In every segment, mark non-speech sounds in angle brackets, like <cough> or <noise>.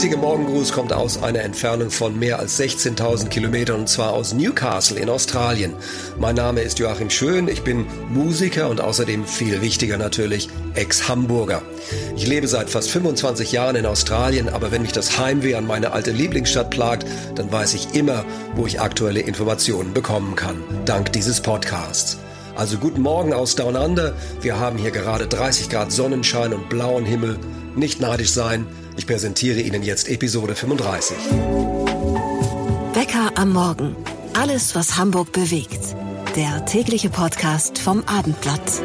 heutige Morgengruß kommt aus einer Entfernung von mehr als 16.000 Kilometern und zwar aus Newcastle in Australien. Mein Name ist Joachim Schön, ich bin Musiker und außerdem viel wichtiger natürlich Ex-Hamburger. Ich lebe seit fast 25 Jahren in Australien, aber wenn mich das Heimweh an meine alte Lieblingsstadt plagt, dann weiß ich immer, wo ich aktuelle Informationen bekommen kann, dank dieses Podcasts. Also guten Morgen aus Down Under. Wir haben hier gerade 30 Grad Sonnenschein und blauen Himmel. Nicht neidisch sein. Ich präsentiere Ihnen jetzt Episode 35. Wecker am Morgen. Alles, was Hamburg bewegt. Der tägliche Podcast vom Abendblatt.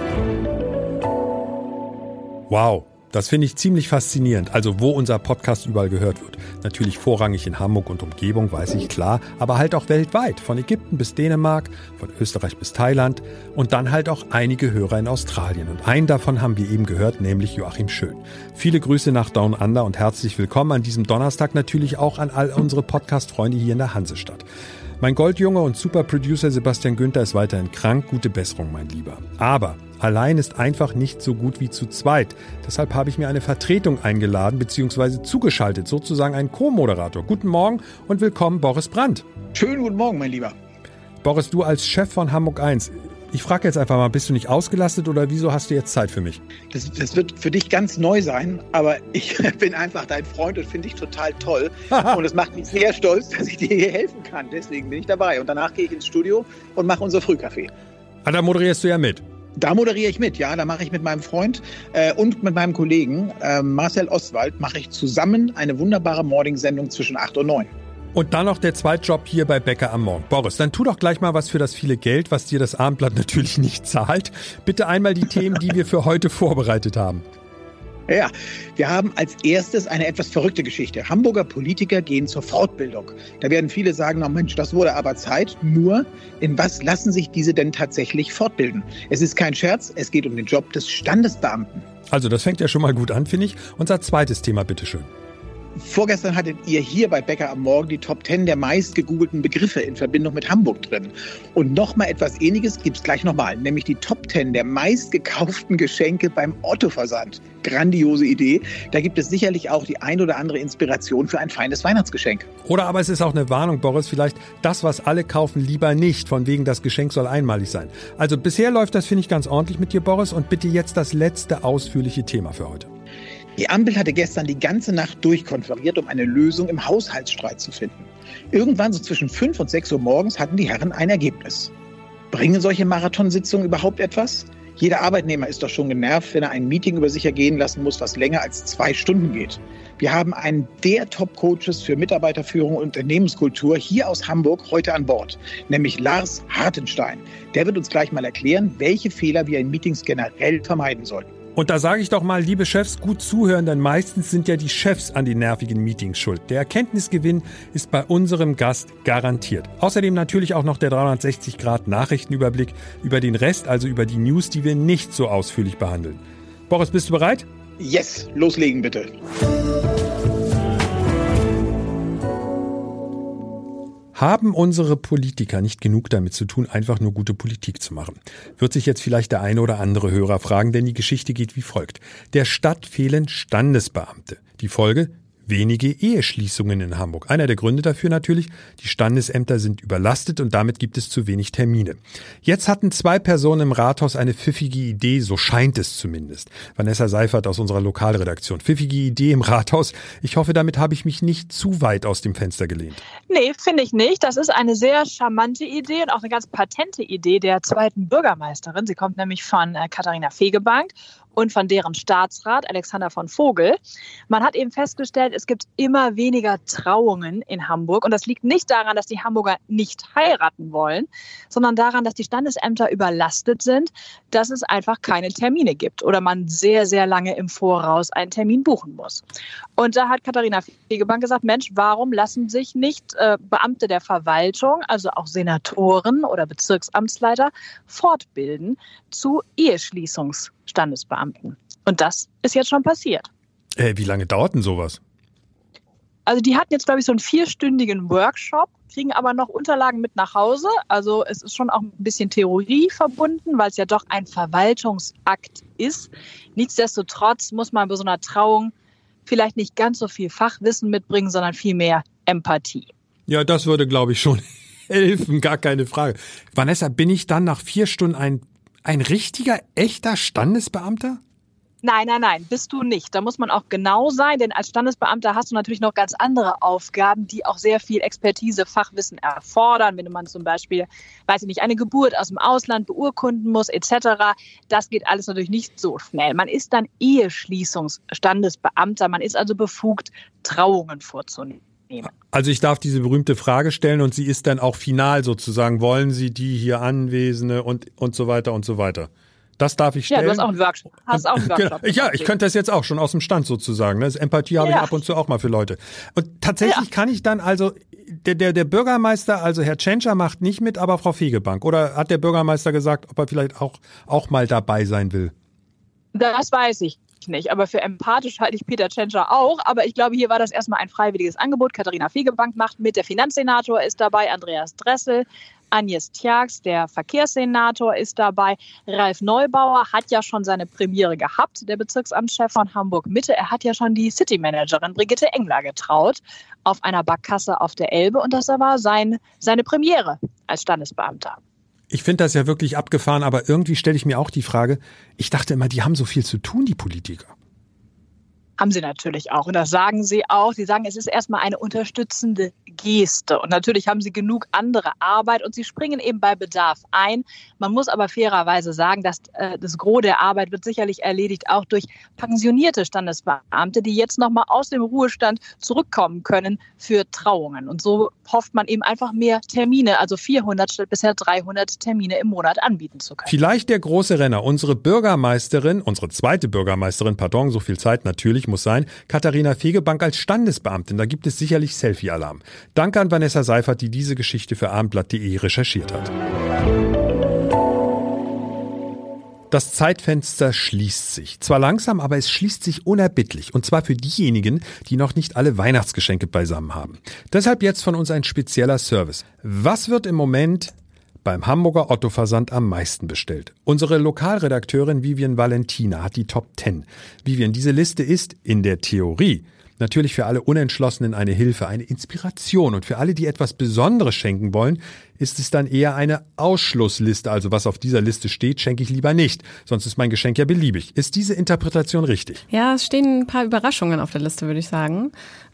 Wow. Das finde ich ziemlich faszinierend. Also wo unser Podcast überall gehört wird. Natürlich vorrangig in Hamburg und Umgebung, weiß ich klar, aber halt auch weltweit. Von Ägypten bis Dänemark, von Österreich bis Thailand und dann halt auch einige Hörer in Australien. Und einen davon haben wir eben gehört, nämlich Joachim Schön. Viele Grüße nach Down Under und herzlich willkommen an diesem Donnerstag natürlich auch an all unsere Podcast-Freunde hier in der Hansestadt. Mein Goldjunge und Superproducer Sebastian Günther ist weiterhin krank. Gute Besserung, mein Lieber. Aber Allein ist einfach nicht so gut wie zu zweit. Deshalb habe ich mir eine Vertretung eingeladen bzw. zugeschaltet, sozusagen ein Co-Moderator. Guten Morgen und willkommen, Boris Brandt. Schönen guten Morgen, mein Lieber. Boris, du als Chef von Hamburg 1, ich frage jetzt einfach mal, bist du nicht ausgelastet oder wieso hast du jetzt Zeit für mich? Das, das wird für dich ganz neu sein, aber <laughs> ich bin einfach dein Freund und finde dich total toll. und es macht mich sehr stolz, dass ich dir hier helfen kann. Deswegen bin ich dabei. Und danach gehe ich ins Studio und mache unser Frühkaffee. Ah, da moderierst du ja mit. Da moderiere ich mit, ja. Da mache ich mit meinem Freund äh, und mit meinem Kollegen äh, Marcel Ostwald mache ich zusammen eine wunderbare Morning-Sendung zwischen 8 und 9. Und dann noch der Zweitjob hier bei Bäcker am Morgen. Boris, dann tu doch gleich mal was für das viele Geld, was dir das Abendblatt <laughs> natürlich nicht zahlt. Bitte einmal die Themen, die wir für heute vorbereitet haben. Ja, wir haben als erstes eine etwas verrückte Geschichte. Hamburger Politiker gehen zur Fortbildung. Da werden viele sagen, na Mensch, das wurde aber Zeit. Nur, in was lassen sich diese denn tatsächlich fortbilden? Es ist kein Scherz, es geht um den Job des Standesbeamten. Also, das fängt ja schon mal gut an, finde ich. Unser zweites Thema, bitteschön. Vorgestern hattet ihr hier bei Bäcker am Morgen die Top 10 der meist gegoogelten Begriffe in Verbindung mit Hamburg drin. Und nochmal etwas ähnliches gibt es gleich nochmal, nämlich die Top 10 der meist gekauften Geschenke beim Otto-Versand. Grandiose Idee. Da gibt es sicherlich auch die ein oder andere Inspiration für ein feines Weihnachtsgeschenk. Oder aber es ist auch eine Warnung, Boris, vielleicht das, was alle kaufen, lieber nicht, von wegen das Geschenk soll einmalig sein. Also bisher läuft das, finde ich, ganz ordentlich mit dir, Boris. Und bitte jetzt das letzte ausführliche Thema für heute. Die Ampel hatte gestern die ganze Nacht durchkonferiert, um eine Lösung im Haushaltsstreit zu finden. Irgendwann so zwischen 5 und 6 Uhr morgens hatten die Herren ein Ergebnis. Bringen solche Marathonsitzungen überhaupt etwas? Jeder Arbeitnehmer ist doch schon genervt, wenn er ein Meeting über sich ergehen lassen muss, was länger als zwei Stunden geht. Wir haben einen der Top-Coaches für Mitarbeiterführung und Unternehmenskultur hier aus Hamburg heute an Bord, nämlich Lars Hartenstein. Der wird uns gleich mal erklären, welche Fehler wir in Meetings generell vermeiden sollten. Und da sage ich doch mal, liebe Chefs, gut zuhören, denn meistens sind ja die Chefs an den nervigen Meetings schuld. Der Erkenntnisgewinn ist bei unserem Gast garantiert. Außerdem natürlich auch noch der 360 Grad Nachrichtenüberblick über den Rest, also über die News, die wir nicht so ausführlich behandeln. Boris, bist du bereit? Yes, loslegen bitte. Haben unsere Politiker nicht genug damit zu tun, einfach nur gute Politik zu machen? Wird sich jetzt vielleicht der eine oder andere Hörer fragen, denn die Geschichte geht wie folgt. Der Stadt fehlen Standesbeamte. Die Folge? Wenige Eheschließungen in Hamburg. Einer der Gründe dafür natürlich, die Standesämter sind überlastet und damit gibt es zu wenig Termine. Jetzt hatten zwei Personen im Rathaus eine pfiffige Idee, so scheint es zumindest. Vanessa Seifert aus unserer Lokalredaktion. Pfiffige Idee im Rathaus. Ich hoffe, damit habe ich mich nicht zu weit aus dem Fenster gelehnt. Nee, finde ich nicht. Das ist eine sehr charmante Idee und auch eine ganz patente Idee der zweiten Bürgermeisterin. Sie kommt nämlich von äh, Katharina Fegebank und von deren Staatsrat Alexander von Vogel. Man hat eben festgestellt, es gibt immer weniger Trauungen in Hamburg. Und das liegt nicht daran, dass die Hamburger nicht heiraten wollen, sondern daran, dass die Standesämter überlastet sind, dass es einfach keine Termine gibt oder man sehr, sehr lange im Voraus einen Termin buchen muss. Und da hat Katharina Fegebank gesagt, Mensch, warum lassen sich nicht äh, Beamte der Verwaltung, also auch Senatoren oder Bezirksamtsleiter, fortbilden zu Eheschließungs Standesbeamten. Und das ist jetzt schon passiert. Äh, wie lange dauert denn sowas? Also die hatten jetzt, glaube ich, so einen vierstündigen Workshop, kriegen aber noch Unterlagen mit nach Hause. Also es ist schon auch ein bisschen Theorie verbunden, weil es ja doch ein Verwaltungsakt ist. Nichtsdestotrotz muss man bei so einer Trauung vielleicht nicht ganz so viel Fachwissen mitbringen, sondern viel mehr Empathie. Ja, das würde, glaube ich, schon <laughs> helfen, gar keine Frage. Vanessa, bin ich dann nach vier Stunden ein, ein richtiger, echter Standesbeamter? Nein, nein, nein, bist du nicht. Da muss man auch genau sein, denn als Standesbeamter hast du natürlich noch ganz andere Aufgaben, die auch sehr viel Expertise, Fachwissen erfordern. Wenn man zum Beispiel, weiß ich nicht, eine Geburt aus dem Ausland beurkunden muss, etc. Das geht alles natürlich nicht so schnell. Man ist dann Eheschließungsstandesbeamter. Man ist also befugt, Trauungen vorzunehmen. Also ich darf diese berühmte Frage stellen und sie ist dann auch final sozusagen. Wollen Sie die hier Anwesende und, und so weiter und so weiter? Das darf ich stellen. Ja, du hast auch einen Workshop. Hast auch einen Workshop genau. Ja, ich könnte das jetzt auch schon aus dem Stand sozusagen. Das ne? Empathie habe ja. ich ab und zu auch mal für Leute. Und tatsächlich ja. kann ich dann also, der, der, der Bürgermeister, also Herr Tschentscher macht nicht mit, aber Frau Fegebank. Oder hat der Bürgermeister gesagt, ob er vielleicht auch, auch mal dabei sein will? Das weiß ich nicht. Aber für empathisch halte ich Peter Tschentscher auch. Aber ich glaube, hier war das erstmal ein freiwilliges Angebot. Katharina Fegebank macht mit. Der Finanzsenator ist dabei, Andreas Dressel. Agnes Tjax, der Verkehrssenator, ist dabei. Ralf Neubauer hat ja schon seine Premiere gehabt, der Bezirksamtschef von Hamburg Mitte. Er hat ja schon die Citymanagerin Brigitte Engler getraut auf einer Backkasse auf der Elbe und das war sein, seine Premiere als Standesbeamter. Ich finde das ja wirklich abgefahren, aber irgendwie stelle ich mir auch die Frage, ich dachte immer, die haben so viel zu tun, die Politiker. Haben sie natürlich auch. Und das sagen sie auch. Sie sagen, es ist erstmal eine unterstützende Geste. Und natürlich haben sie genug andere Arbeit und sie springen eben bei Bedarf ein. Man muss aber fairerweise sagen, dass äh, das Gros der Arbeit wird sicherlich erledigt auch durch pensionierte Standesbeamte, die jetzt nochmal aus dem Ruhestand zurückkommen können für Trauungen. Und so hofft man eben einfach mehr Termine, also 400 statt bisher 300 Termine im Monat anbieten zu können. Vielleicht der große Renner, unsere Bürgermeisterin, unsere zweite Bürgermeisterin, pardon, so viel Zeit natürlich muss sein, Katharina Fegebank als Standesbeamtin. Da gibt es sicherlich Selfie-Alarm. Danke an Vanessa Seifert, die diese Geschichte für abendblatt.de recherchiert hat. Das Zeitfenster schließt sich. Zwar langsam, aber es schließt sich unerbittlich. Und zwar für diejenigen, die noch nicht alle Weihnachtsgeschenke beisammen haben. Deshalb jetzt von uns ein spezieller Service. Was wird im Moment beim Hamburger Otto Versand am meisten bestellt. Unsere Lokalredakteurin Vivian Valentina hat die Top 10. Vivian, diese Liste ist in der Theorie natürlich für alle Unentschlossenen eine Hilfe, eine Inspiration. Und für alle, die etwas Besonderes schenken wollen, ist es dann eher eine Ausschlussliste. Also was auf dieser Liste steht, schenke ich lieber nicht. Sonst ist mein Geschenk ja beliebig. Ist diese Interpretation richtig? Ja, es stehen ein paar Überraschungen auf der Liste, würde ich sagen.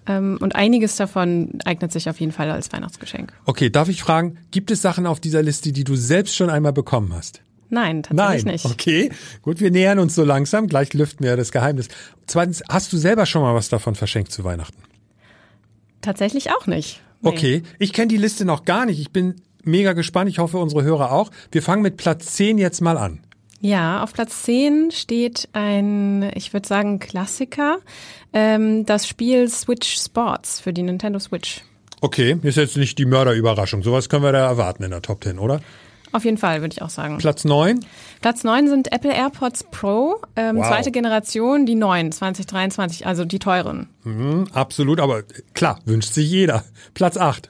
Ähm, und einiges davon eignet sich auf jeden Fall als Weihnachtsgeschenk. Okay, darf ich fragen, gibt es Sachen auf dieser Liste, die du selbst schon einmal bekommen hast? Nein, tatsächlich Nein. nicht. Okay, gut, wir nähern uns so langsam. Gleich lüften wir das Geheimnis. Zweitens, hast du selber schon mal was davon verschenkt zu Weihnachten? Tatsächlich auch nicht. Nee. Okay, ich kenne die Liste noch gar nicht. Ich bin mega gespannt. Ich hoffe, unsere Hörer auch. Wir fangen mit Platz 10 jetzt mal an. Ja, auf Platz 10 steht ein, ich würde sagen, Klassiker. Ähm, das Spiel Switch Sports für die Nintendo Switch. Okay, ist jetzt nicht die Mörderüberraschung. Sowas können wir da erwarten in der Top 10, oder? Auf jeden Fall, würde ich auch sagen. Platz 9? Platz 9 sind Apple AirPods Pro, ähm, wow. zweite Generation, die neuen, 2023, also die teuren. Mhm, absolut, aber klar, wünscht sich jeder. Platz 8.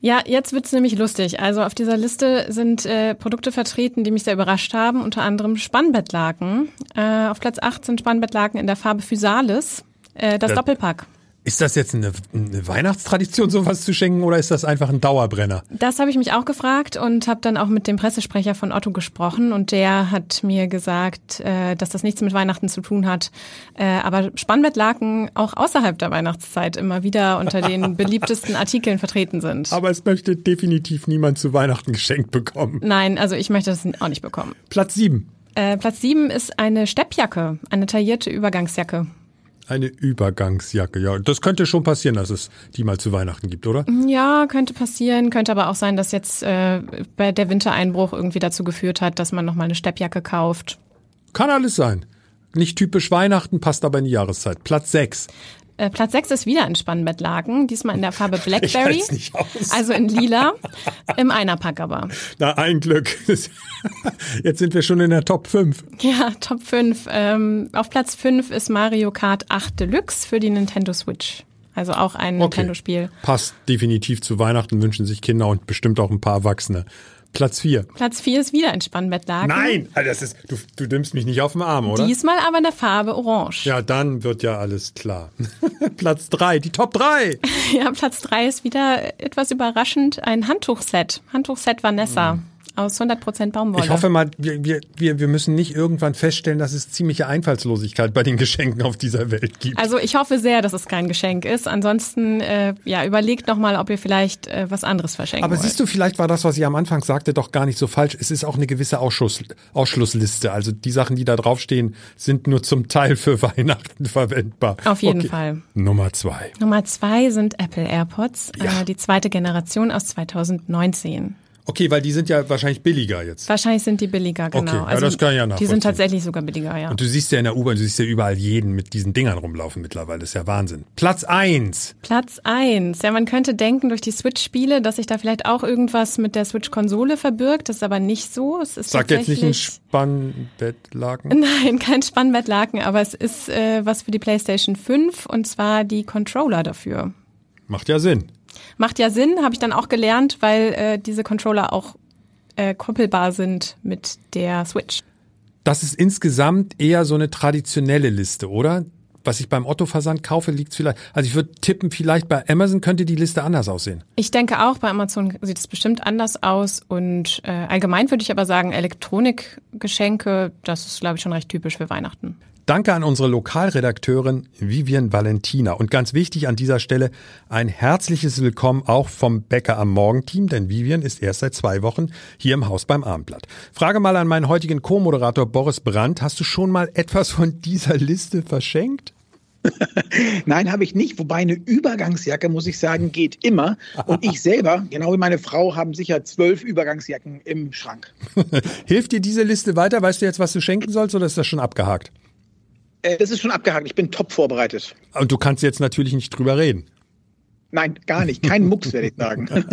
Ja, jetzt wird's nämlich lustig. Also auf dieser Liste sind äh, Produkte vertreten, die mich sehr überrascht haben, unter anderem Spannbettlaken. Äh, auf Platz 8 sind Spannbettlaken in der Farbe Physalis, äh, das ja. Doppelpack. Ist das jetzt eine, eine, Weihnachtstradition, sowas zu schenken, oder ist das einfach ein Dauerbrenner? Das habe ich mich auch gefragt und habe dann auch mit dem Pressesprecher von Otto gesprochen und der hat mir gesagt, äh, dass das nichts mit Weihnachten zu tun hat, äh, aber Spannbettlaken auch außerhalb der Weihnachtszeit immer wieder unter den <laughs> beliebtesten Artikeln vertreten sind. Aber es möchte definitiv niemand zu Weihnachten geschenkt bekommen. Nein, also ich möchte das auch nicht bekommen. Platz sieben. Äh, Platz sieben ist eine Steppjacke, eine taillierte Übergangsjacke. Eine Übergangsjacke, ja. Das könnte schon passieren, dass es die mal zu Weihnachten gibt, oder? Ja, könnte passieren. Könnte aber auch sein, dass jetzt äh, bei der Wintereinbruch irgendwie dazu geführt hat, dass man nochmal eine Steppjacke kauft. Kann alles sein. Nicht typisch Weihnachten, passt aber in die Jahreszeit. Platz 6. Äh, Platz 6 ist wieder ein Spannbettlaken, diesmal in der Farbe <laughs> Blackberry. Also in lila, im Einerpack aber. Na, ein Glück. <laughs> Jetzt sind wir schon in der Top 5. Ja, Top 5. Ähm, auf Platz 5 ist Mario Kart 8 Deluxe für die Nintendo Switch. Also auch ein okay. Nintendo-Spiel. Passt definitiv zu Weihnachten, wünschen sich Kinder und bestimmt auch ein paar Erwachsene. Platz 4. Platz 4 ist wieder ein Spannbettlaken. Nein, also das ist, du, du nimmst mich nicht auf den Arm, oder? Diesmal aber in der Farbe Orange. Ja, dann wird ja alles klar. <laughs> Platz 3, die Top 3. <laughs> Ja, Platz 3 ist wieder etwas überraschend ein Handtuchset. Handtuchset Vanessa. Mhm aus 100% Baumwolle. Ich hoffe mal, wir, wir, wir müssen nicht irgendwann feststellen, dass es ziemliche Einfallslosigkeit bei den Geschenken auf dieser Welt gibt. Also ich hoffe sehr, dass es kein Geschenk ist. Ansonsten äh, ja, überlegt nochmal, ob ihr vielleicht äh, was anderes verschenken Aber wollt. siehst du, vielleicht war das, was ich am Anfang sagte, doch gar nicht so falsch. Es ist auch eine gewisse Ausschuss, Ausschlussliste. Also die Sachen, die da draufstehen, sind nur zum Teil für <laughs> Weihnachten verwendbar. Auf jeden okay. Fall. Nummer zwei. Nummer zwei sind Apple AirPods, ja. äh, die zweite Generation aus 2019. Okay, weil die sind ja wahrscheinlich billiger jetzt. Wahrscheinlich sind die billiger, genau. Okay, ja, also das kann ich ja Die sind tatsächlich sogar billiger, ja. Und du siehst ja in der U-Bahn, du siehst ja überall jeden mit diesen Dingern rumlaufen mittlerweile. Das ist ja Wahnsinn. Platz eins. Platz eins. Ja, man könnte denken durch die Switch-Spiele, dass sich da vielleicht auch irgendwas mit der Switch-Konsole verbirgt. Das ist aber nicht so. Es ist Sag jetzt nicht ein Spannbettlaken. <laughs> Nein, kein Spannbettlaken, aber es ist äh, was für die PlayStation 5 und zwar die Controller dafür. Macht ja Sinn. Macht ja Sinn, habe ich dann auch gelernt, weil äh, diese Controller auch äh, koppelbar sind mit der Switch. Das ist insgesamt eher so eine traditionelle Liste, oder? Was ich beim Otto-Versand kaufe, liegt vielleicht. Also ich würde tippen, vielleicht bei Amazon könnte die Liste anders aussehen. Ich denke auch, bei Amazon sieht es bestimmt anders aus. Und äh, allgemein würde ich aber sagen, Elektronikgeschenke, das ist, glaube ich, schon recht typisch für Weihnachten. Danke an unsere Lokalredakteurin Vivian Valentina. Und ganz wichtig an dieser Stelle ein herzliches Willkommen auch vom Bäcker am Morgen-Team, denn Vivian ist erst seit zwei Wochen hier im Haus beim Abendblatt. Frage mal an meinen heutigen Co-Moderator Boris Brandt. Hast du schon mal etwas von dieser Liste verschenkt? <laughs> Nein, habe ich nicht. Wobei eine Übergangsjacke, muss ich sagen, geht immer. Und ich selber, genau wie meine Frau, haben sicher zwölf Übergangsjacken im Schrank. <laughs> Hilft dir diese Liste weiter? Weißt du jetzt, was du schenken sollst oder ist das schon abgehakt? Äh, das ist schon abgehakt. Ich bin top vorbereitet. Und du kannst jetzt natürlich nicht drüber reden. Nein, gar nicht. Kein Mucks, werde ich sagen. <laughs>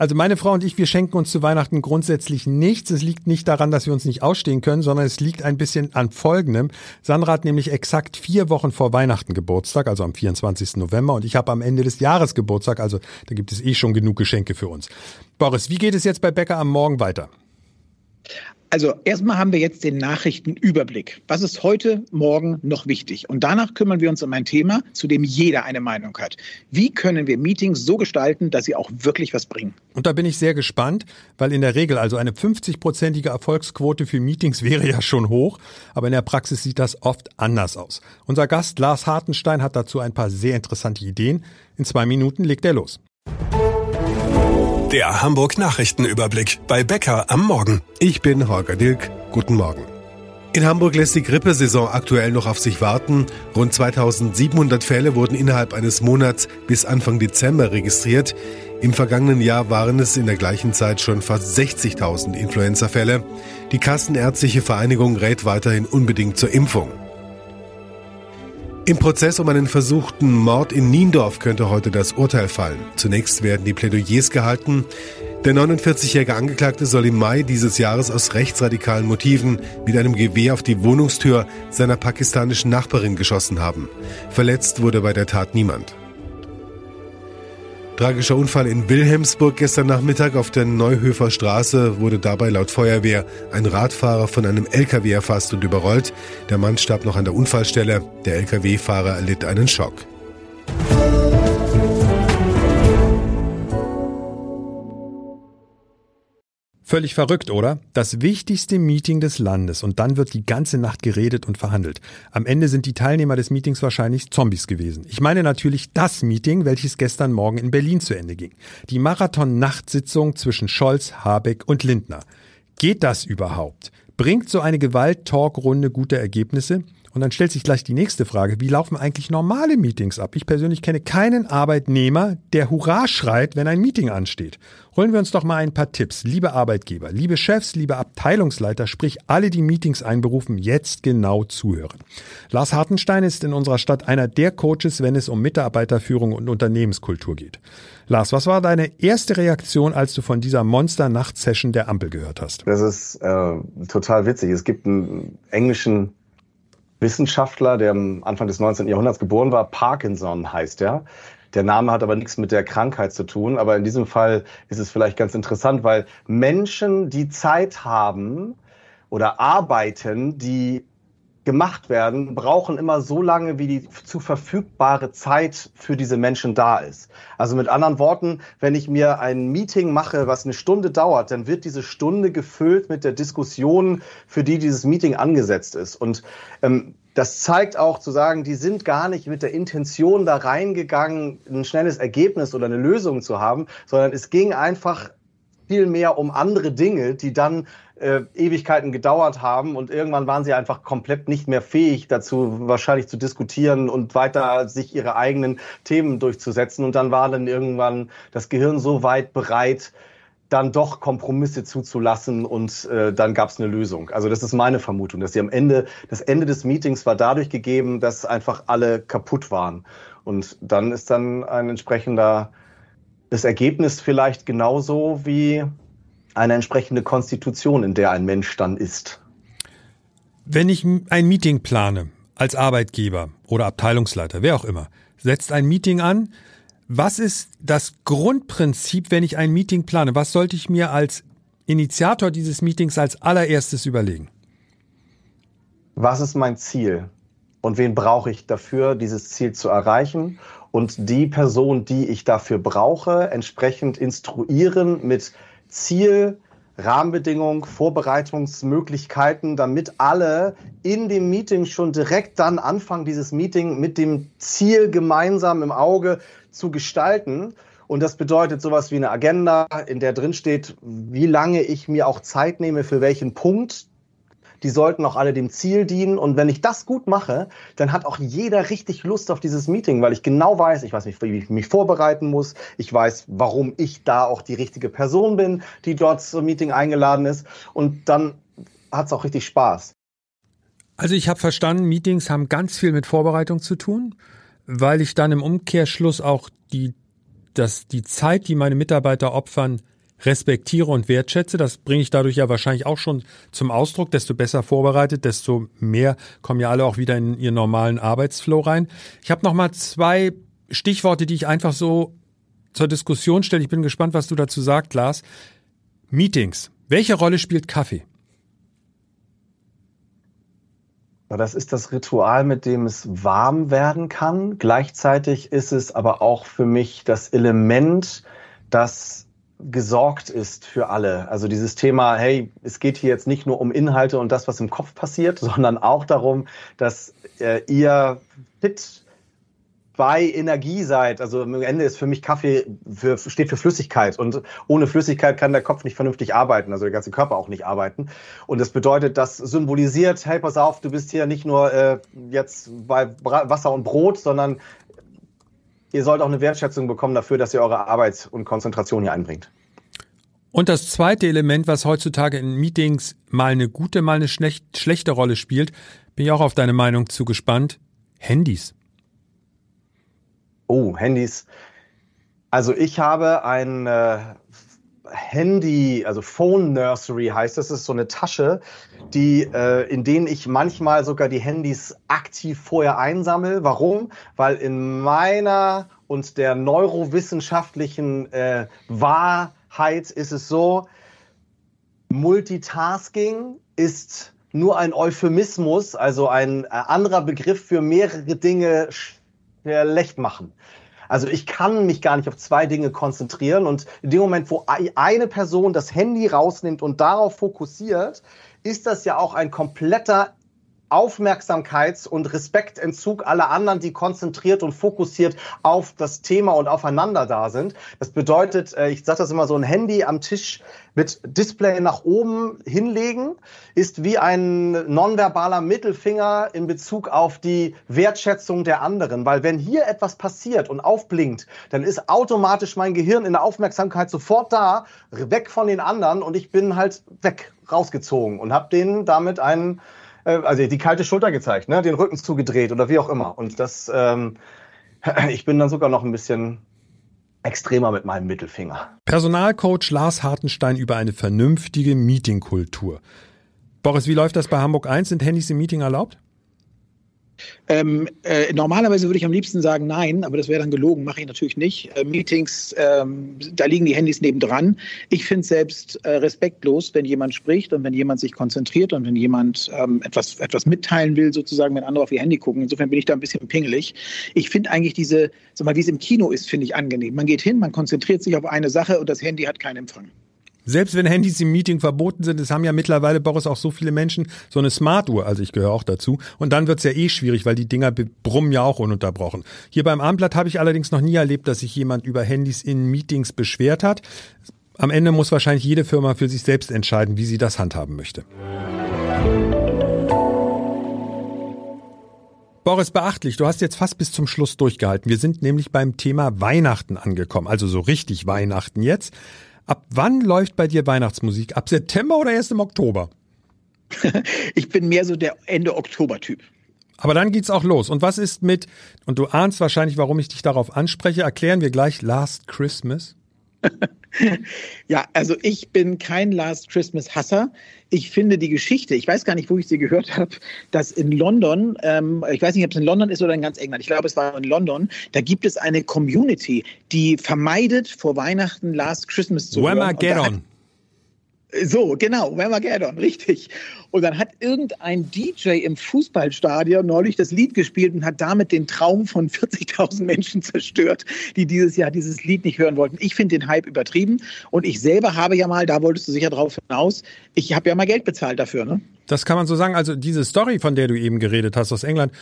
Also meine Frau und ich, wir schenken uns zu Weihnachten grundsätzlich nichts. Es liegt nicht daran, dass wir uns nicht ausstehen können, sondern es liegt ein bisschen an Folgendem. Sandra hat nämlich exakt vier Wochen vor Weihnachten Geburtstag, also am 24. November, und ich habe am Ende des Jahres Geburtstag, also da gibt es eh schon genug Geschenke für uns. Boris, wie geht es jetzt bei Bäcker am Morgen weiter? Also erstmal haben wir jetzt den Nachrichtenüberblick. Was ist heute, morgen noch wichtig? Und danach kümmern wir uns um ein Thema, zu dem jeder eine Meinung hat. Wie können wir Meetings so gestalten, dass sie auch wirklich was bringen? Und da bin ich sehr gespannt, weil in der Regel also eine 50-prozentige Erfolgsquote für Meetings <laughs> wäre ja schon hoch, aber in der Praxis sieht das oft anders aus. Unser Gast Lars Hartenstein hat dazu ein paar sehr interessante Ideen. In zwei Minuten legt er los. Der Hamburg Nachrichtenüberblick bei Becker am Morgen. Ich bin Holger Dilk. Guten Morgen. In Hamburg lässt die Grippesaison aktuell noch auf sich warten. Rund 2700 Fälle wurden innerhalb eines Monats bis Anfang Dezember registriert. Im vergangenen Jahr waren es in der gleichen Zeit schon fast 60.000 Influenza-Fälle. Die Kassenärztliche Vereinigung rät weiterhin unbedingt zur Impfung. Im Prozess um einen versuchten Mord in Niendorf könnte heute das Urteil fallen. Zunächst werden die Plädoyers gehalten. Der 49-jährige Angeklagte soll im Mai dieses Jahres aus rechtsradikalen Motiven mit einem Gewehr auf die Wohnungstür seiner pakistanischen Nachbarin geschossen haben. Verletzt wurde bei der Tat niemand. Tragischer Unfall in Wilhelmsburg gestern Nachmittag auf der Neuhöfer Straße wurde dabei laut Feuerwehr ein Radfahrer von einem LKW erfasst und überrollt. Der Mann starb noch an der Unfallstelle. Der LKW-Fahrer erlitt einen Schock. Völlig verrückt, oder? Das wichtigste Meeting des Landes und dann wird die ganze Nacht geredet und verhandelt. Am Ende sind die Teilnehmer des Meetings wahrscheinlich Zombies gewesen. Ich meine natürlich das Meeting, welches gestern Morgen in Berlin zu Ende ging. Die Marathon-Nachtsitzung zwischen Scholz, Habeck und Lindner. Geht das überhaupt? Bringt so eine Gewalt-Talk-Runde gute Ergebnisse? Und dann stellt sich gleich die nächste Frage, wie laufen eigentlich normale Meetings ab? Ich persönlich kenne keinen Arbeitnehmer, der Hurra schreit, wenn ein Meeting ansteht. Holen wir uns doch mal ein paar Tipps. Liebe Arbeitgeber, liebe Chefs, liebe Abteilungsleiter, sprich alle, die Meetings einberufen, jetzt genau zuhören. Lars Hartenstein ist in unserer Stadt einer der Coaches, wenn es um Mitarbeiterführung und Unternehmenskultur geht. Lars, was war deine erste Reaktion, als du von dieser Monster-Nacht-Session der Ampel gehört hast? Das ist äh, total witzig. Es gibt einen englischen Wissenschaftler, der am Anfang des 19. Jahrhunderts geboren war, Parkinson heißt er. Der Name hat aber nichts mit der Krankheit zu tun. Aber in diesem Fall ist es vielleicht ganz interessant, weil Menschen, die Zeit haben oder arbeiten, die gemacht werden, brauchen immer so lange, wie die zu verfügbare Zeit für diese Menschen da ist. Also mit anderen Worten, wenn ich mir ein Meeting mache, was eine Stunde dauert, dann wird diese Stunde gefüllt mit der Diskussion, für die dieses Meeting angesetzt ist. Und ähm, das zeigt auch zu sagen, die sind gar nicht mit der Intention da reingegangen, ein schnelles Ergebnis oder eine Lösung zu haben, sondern es ging einfach viel mehr um andere Dinge, die dann äh, Ewigkeiten gedauert haben und irgendwann waren sie einfach komplett nicht mehr fähig dazu, wahrscheinlich zu diskutieren und weiter sich ihre eigenen Themen durchzusetzen. Und dann war dann irgendwann das Gehirn so weit bereit, dann doch Kompromisse zuzulassen und äh, dann gab es eine Lösung. Also das ist meine Vermutung, dass sie am Ende, das Ende des Meetings war dadurch gegeben, dass einfach alle kaputt waren. Und dann ist dann ein entsprechender, das Ergebnis vielleicht genauso wie eine entsprechende Konstitution, in der ein Mensch dann ist. Wenn ich ein Meeting plane, als Arbeitgeber oder Abteilungsleiter, wer auch immer, setzt ein Meeting an. Was ist das Grundprinzip, wenn ich ein Meeting plane? Was sollte ich mir als Initiator dieses Meetings als allererstes überlegen? Was ist mein Ziel? Und wen brauche ich dafür, dieses Ziel zu erreichen? Und die Person, die ich dafür brauche, entsprechend instruieren mit Ziel, Rahmenbedingungen, Vorbereitungsmöglichkeiten, damit alle in dem Meeting schon direkt dann anfangen, dieses Meeting mit dem Ziel gemeinsam im Auge zu gestalten. Und das bedeutet sowas wie eine Agenda, in der drin steht, wie lange ich mir auch Zeit nehme für welchen Punkt die sollten auch alle dem Ziel dienen. Und wenn ich das gut mache, dann hat auch jeder richtig Lust auf dieses Meeting, weil ich genau weiß, ich weiß nicht, wie ich mich vorbereiten muss. Ich weiß, warum ich da auch die richtige Person bin, die dort zum Meeting eingeladen ist. Und dann hat es auch richtig Spaß. Also ich habe verstanden, Meetings haben ganz viel mit Vorbereitung zu tun, weil ich dann im Umkehrschluss auch die, das, die Zeit, die meine Mitarbeiter opfern, respektiere und wertschätze. Das bringe ich dadurch ja wahrscheinlich auch schon zum Ausdruck. Desto besser vorbereitet, desto mehr kommen ja alle auch wieder in ihren normalen Arbeitsflow rein. Ich habe noch mal zwei Stichworte, die ich einfach so zur Diskussion stelle. Ich bin gespannt, was du dazu sagst, Lars. Meetings. Welche Rolle spielt Kaffee? Das ist das Ritual, mit dem es warm werden kann. Gleichzeitig ist es aber auch für mich das Element, das gesorgt ist für alle. Also dieses Thema, hey, es geht hier jetzt nicht nur um Inhalte und das, was im Kopf passiert, <laughs> sondern auch darum, dass äh, ihr fit bei Energie seid. Also am Ende ist für mich Kaffee für, steht für Flüssigkeit und ohne Flüssigkeit kann der Kopf nicht vernünftig arbeiten, also der ganze Körper auch nicht arbeiten. Und das bedeutet, das symbolisiert, hey, pass auf, du bist hier nicht nur äh, jetzt bei Wasser und Brot, sondern ihr sollt auch eine Wertschätzung bekommen dafür, dass ihr eure Arbeit und Konzentration hier einbringt. Und das zweite Element, was heutzutage in Meetings mal eine gute, mal eine schlechte Rolle spielt, bin ich auch auf deine Meinung zu gespannt. Handys. Oh, Handys. Also ich habe ein äh, Handy, also Phone Nursery heißt das, ist so eine Tasche, die, äh, in denen ich manchmal sogar die Handys aktiv vorher einsammle. Warum? Weil in meiner und der neurowissenschaftlichen äh, Wahrheit ist es so, Multitasking ist nur ein Euphemismus, also ein äh, anderer Begriff für mehrere Dinge schlecht machen. Also ich kann mich gar nicht auf zwei Dinge konzentrieren. Und in dem Moment, wo eine Person das Handy rausnimmt und darauf fokussiert, ist das ja auch ein kompletter Aufmerksamkeits- und Respektentzug aller anderen, die konzentriert und fokussiert auf das Thema und aufeinander da sind. Das bedeutet, äh, ich sage das immer so, ein Handy am Tisch mit Display nach oben hinlegen ist wie ein nonverbaler Mittelfinger in Bezug auf die Wertschätzung der anderen. Weil wenn hier etwas passiert und aufblinkt, dann ist automatisch mein Gehirn in der Aufmerksamkeit sofort da, weg von den anderen und ich bin halt weg, rausgezogen und habe denen damit einen also die kalte Schulter gezeigt, ne? den Rücken zugedreht oder wie auch immer. Und das, ähm, <clears throat> ich bin dann sogar noch ein bisschen extremer mit meinem Mittelfinger. Personalcoach Lars Hartenstein über eine vernünftige Meetingkultur. Boris, wie läuft das bei Hamburg 1? Sind Handys im Meeting erlaubt? Ähm, äh, normalerweise würde ich am liebsten sagen nein, aber das wäre dann gelogen, mache ich natürlich nicht. Äh, Meetings, ähm, da liegen die Handys nebendran. Ich finde es selbst äh, respektlos, wenn jemand spricht und wenn jemand sich konzentriert und wenn jemand ähm, etwas, etwas mitteilen will, sozusagen, wenn andere auf ihr Handy gucken. Insofern bin ich da ein bisschen pingelig. Ich finde eigentlich diese, sag mal, wie es im Kino ist, finde ich angenehm. Man geht hin, man konzentriert sich auf eine Sache und das Handy hat keinen Empfang. Selbst wenn Handys im Meeting verboten sind, es haben ja mittlerweile, Boris, auch so viele Menschen so eine Smartuhr, also ich gehöre auch dazu. Und dann wird's ja eh schwierig, weil die Dinger brummen ja auch ununterbrochen. Hier beim Abendblatt habe ich allerdings noch nie erlebt, dass sich jemand über Handys in Meetings beschwert hat. Am Ende muss wahrscheinlich jede Firma für sich selbst entscheiden, wie sie das handhaben möchte. Boris, beachtlich, du hast jetzt fast bis zum Schluss durchgehalten. Wir sind nämlich beim Thema Weihnachten angekommen, also so richtig Weihnachten jetzt. Ab wann läuft bei dir Weihnachtsmusik? Ab September oder erst im Oktober? <laughs> ich bin mehr so der Ende Oktober-Typ. Aber dann geht's auch los. Und was ist mit, und du ahnst wahrscheinlich, warum ich dich darauf anspreche, erklären wir gleich Last Christmas? <laughs> ja, also ich bin kein Last Christmas Hasser. Ich finde die Geschichte, ich weiß gar nicht, wo ich sie gehört habe, dass in London, ähm, ich weiß nicht, ob es in London ist oder in ganz England, ich glaube, es war in London, da gibt es eine Community, die vermeidet, vor Weihnachten Last Christmas zu hören. So, genau, Whamageddon, richtig. Und dann hat irgendein DJ im Fußballstadion neulich das Lied gespielt und hat damit den Traum von <laughs> 40.000 Menschen zerstört, die dieses Jahr dieses Lied nicht hören wollten. Ich finde den Hype übertrieben und ich selber habe ja mal, da wolltest du sicher drauf hinaus, ich habe ja mal Geld bezahlt dafür, ne? Das kann man so sagen. Also diese Story, von der du eben geredet hast aus England,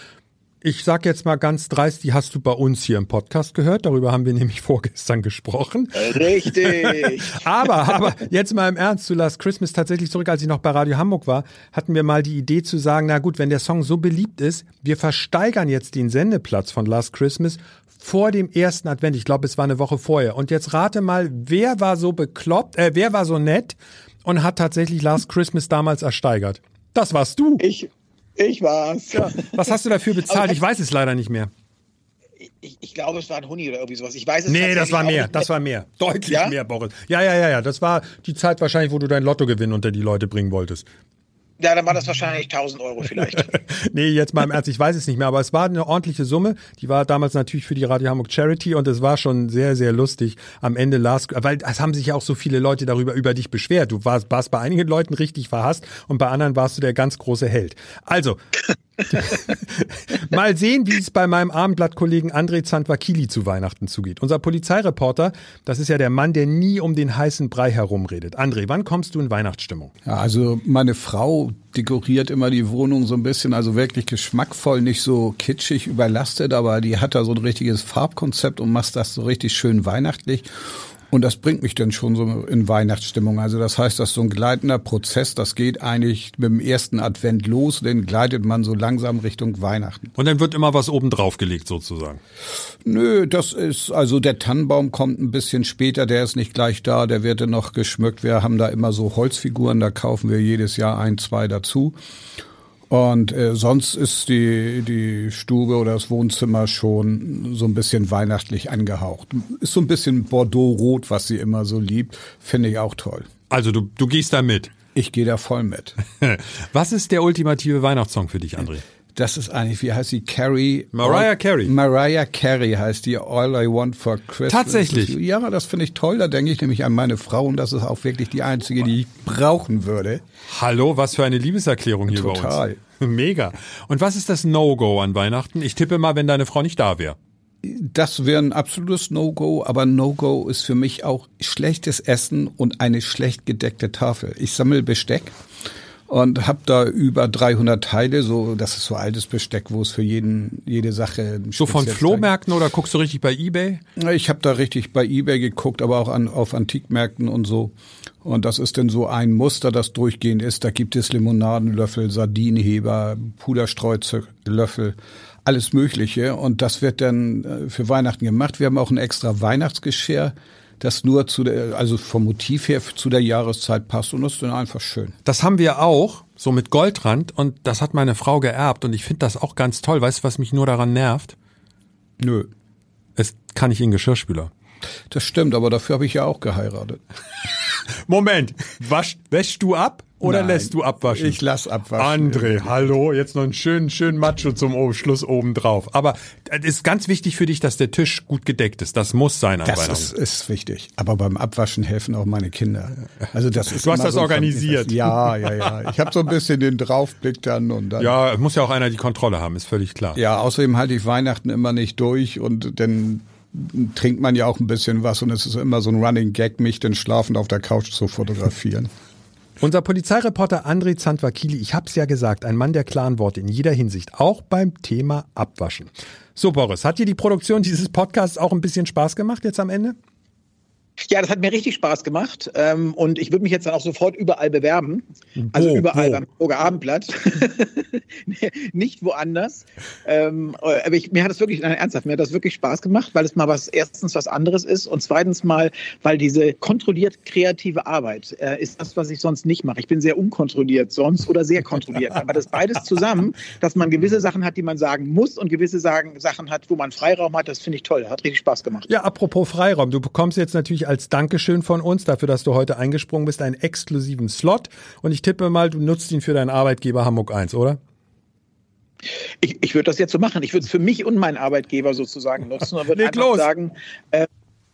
ich sag jetzt mal ganz dreist, die hast du bei uns hier im Podcast gehört. Darüber haben wir nämlich <laughs> vorgestern gesprochen. Richtig. <laughs> aber, aber jetzt mal im Ernst zu Last Christmas tatsächlich zurück, als ich noch bei Radio Hamburg war, hatten wir mal die Idee zu sagen, na gut, wenn der Song so beliebt ist, wir versteigern jetzt den Sendeplatz von Last Christmas vor dem ersten Advent. Ich glaube, es war eine Woche vorher. Und jetzt rate mal, wer war so bekloppt, äh, wer war so nett und hat tatsächlich Last Christmas damals ersteigert? Das warst du. Ich, ich war's. Ja. Was hast du dafür bezahlt? Ich weiß es leider nicht mehr. Ich, ich, glaube, es war ein Huni oder irgendwie sowas. Ich weiß es Nee, das war mehr. Das war mehr. Deutlich ja? mehr, Boris. Ja, ja, ja, ja. Das war die Zeit wahrscheinlich, wo du dein Lottogewinn unter die Leute bringen wolltest. Ja, dann war das wahrscheinlich 1000 Euro vielleicht. <laughs> nee, jetzt mal im Ernst, ich weiß es nicht mehr, aber es war eine ordentliche Summe. Die war damals natürlich für die Radio Hamburg Charity und es war schon sehr, sehr lustig am Ende Last, weil es haben sich ja auch so viele Leute darüber über dich beschwert. Du warst, warst bei einigen Leuten richtig verhasst und bei anderen warst du der ganz große Held. Also, <laughs> Mal sehen, wie es bei meinem Abendblattkollegen André Zandvakili zu Weihnachten zugeht. Unser Polizeireporter, das ist ja der Mann, der nie um den heißen Brei herumredet. André, wann kommst du in Weihnachtsstimmung? Ja, also meine Frau dekoriert immer die Wohnung so ein bisschen, also wirklich geschmackvoll, nicht so kitschig überlastet, aber die hat da so ein richtiges Farbkonzept und macht das so richtig schön weihnachtlich. Und das bringt mich dann schon so in Weihnachtsstimmung. Also das heißt, dass so ein gleitender Prozess, das geht eigentlich mit dem ersten Advent los, dann gleitet man so langsam Richtung Weihnachten. Und dann wird immer was oben drauf gelegt sozusagen. Nö, das ist, also der Tannenbaum kommt ein bisschen später, der ist nicht gleich da, der wird dann noch geschmückt. Wir haben da immer so Holzfiguren, da kaufen wir jedes Jahr ein, zwei dazu. Und äh, sonst ist die, die Stube oder das Wohnzimmer schon so ein bisschen weihnachtlich angehaucht. Ist so ein bisschen Bordeaux-Rot, was sie immer so liebt. Finde ich auch toll. Also du, du gehst da mit? Ich gehe da voll mit. <laughs> was ist der ultimative Weihnachtssong für dich, André? Das ist eigentlich, wie heißt sie? Carrie? Mariah Carey. Mariah Carey heißt die All I Want for Christmas. Tatsächlich? Ja, das finde ich toll. Da denke ich nämlich an meine Frau und das ist auch wirklich die einzige, die ich brauchen würde. Hallo, was für eine Liebeserklärung hier Total. bei uns. <laughs> Mega. Und was ist das No-Go an Weihnachten? Ich tippe mal, wenn deine Frau nicht da wäre. Das wäre ein absolutes No-Go, aber No-Go ist für mich auch schlechtes Essen und eine schlecht gedeckte Tafel. Ich sammle Besteck und habe da über 300 Teile, so das ist so altes Besteck, wo es für jeden jede Sache so von Flohmärkten oder guckst du richtig bei eBay? Ich habe da richtig bei eBay geguckt, aber auch an, auf Antikmärkten und so. Und das ist denn so ein Muster, das durchgehend ist. Da gibt es Limonadenlöffel, Sardinenheber, Puderstreuzelöffel, alles Mögliche. Und das wird dann äh, für Weihnachten gemacht. Wir haben auch ein extra Weihnachtsgeschirr das nur zu der, also vom Motiv her zu der Jahreszeit passt und das ist dann einfach schön. Das haben wir auch, so mit Goldrand und das hat meine Frau geerbt und ich finde das auch ganz toll. Weißt du, was mich nur daran nervt? Nö. Es kann ich in Geschirrspüler. Das stimmt, aber dafür habe ich ja auch geheiratet. Moment, wasch, wäschst du ab? Oder Nein, lässt du abwaschen? Ich lass abwaschen. André, hallo, jetzt noch einen schönen, schönen Macho zum Schluss oben drauf. Aber es ist ganz wichtig für dich, dass der Tisch gut gedeckt ist. Das muss sein an Das ist, ist wichtig. Aber beim Abwaschen helfen auch meine Kinder. Also das ist Du hast das so organisiert. Ja, ja, ja. Ich habe so ein bisschen den Draufblick dann und dann. Ja, es muss ja auch einer die Kontrolle haben, ist völlig klar. Ja, außerdem halte ich Weihnachten immer nicht durch und dann trinkt man ja auch ein bisschen was und es ist immer so ein Running Gag, mich dann schlafend auf der Couch zu fotografieren. <laughs> Unser Polizeireporter André Zandvakili, ich hab's ja gesagt, ein Mann der klaren Worte in jeder Hinsicht, auch beim Thema Abwaschen. So, Boris, hat dir die Produktion dieses Podcasts auch ein bisschen Spaß gemacht jetzt am Ende? Ja, das hat mir richtig Spaß gemacht. Ähm, und ich würde mich jetzt dann auch sofort überall bewerben. Also überall wo? beim Hamburger Abendblatt. <laughs> Nicht woanders. Ähm, aber ich, mir hat es wirklich, nein, ernsthaft, mir hat das wirklich Spaß gemacht, weil es mal was, erstens was anderes ist und zweitens mal, weil diese kontrolliert kreative Arbeit äh, ist das, was ich sonst nicht mache. Ich bin sehr unkontrolliert sonst oder sehr kontrolliert. aber das beides zusammen, dass man gewisse Sachen hat, die man sagen muss und gewisse sagen, Sachen hat, wo man Freiraum hat, das finde ich toll. Hat richtig Spaß gemacht. Ja, apropos Freiraum, du bekommst jetzt natürlich als Dankeschön von uns dafür, dass du heute eingesprungen bist, einen exklusiven Slot. Und ich tippe mal, du nutzt ihn für deinen Arbeitgeber Hamburg 1, oder? Ich, ich würde das jetzt so machen. Ich würde es für mich und meinen Arbeitgeber sozusagen nutzen und würde <laughs> einfach los. sagen, äh,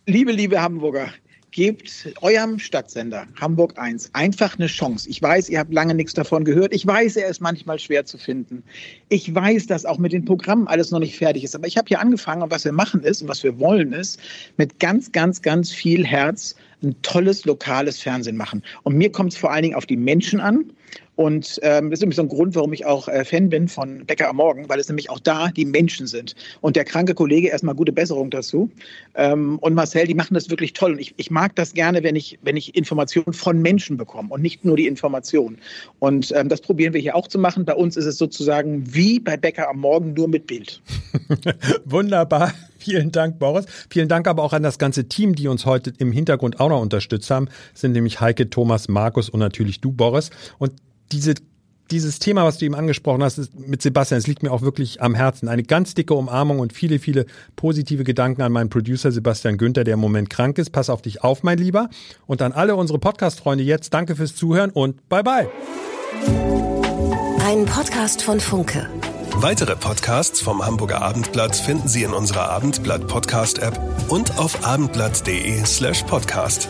liebe, liebe Hamburger, gebt eurem Stadtsender Hamburg 1 einfach eine Chance. Ich weiß, ihr habt lange nichts davon gehört. Ich weiß, er ist manchmal schwer zu finden. Ich weiß, dass auch mit den Programmen alles noch nicht fertig ist. Aber ich habe hier angefangen und was wir machen ist und was wir wollen ist, mit ganz, ganz, ganz viel Herz ein tolles lokales Fernsehen machen. Und mir kommt es vor allen Dingen auf die Menschen an. Und ähm, das ist nämlich so ein Grund, warum ich auch äh, Fan bin von Bäcker am Morgen, weil es nämlich auch da die Menschen sind. Und der kranke Kollege, erstmal gute Besserung dazu. Ähm, und Marcel, die machen das wirklich toll. Und ich, ich mag das gerne, wenn ich, wenn ich Informationen von Menschen bekomme und nicht nur die Information. Und ähm, das probieren wir hier auch zu machen. Bei uns ist es sozusagen wie bei Bäcker am Morgen, nur mit Bild. <laughs> Wunderbar. Vielen Dank, Boris. Vielen Dank aber auch an das ganze Team, die uns heute im Hintergrund auch noch unterstützt haben. Das sind nämlich Heike, Thomas, Markus und natürlich du, Boris. Und diese dieses Thema, was du eben angesprochen hast, ist mit Sebastian, es liegt mir auch wirklich am Herzen. Eine ganz dicke Umarmung und viele, viele positive Gedanken an meinen Producer Sebastian Günther, der im Moment krank ist. Pass auf dich auf, mein Lieber. Und an alle unsere Podcast-Freunde jetzt, danke fürs Zuhören und bye bye. Ein Podcast von Funke. Weitere Podcasts vom Hamburger Abendblatt finden Sie in unserer Abendblatt Podcast App und auf abendblatt.de slash podcast.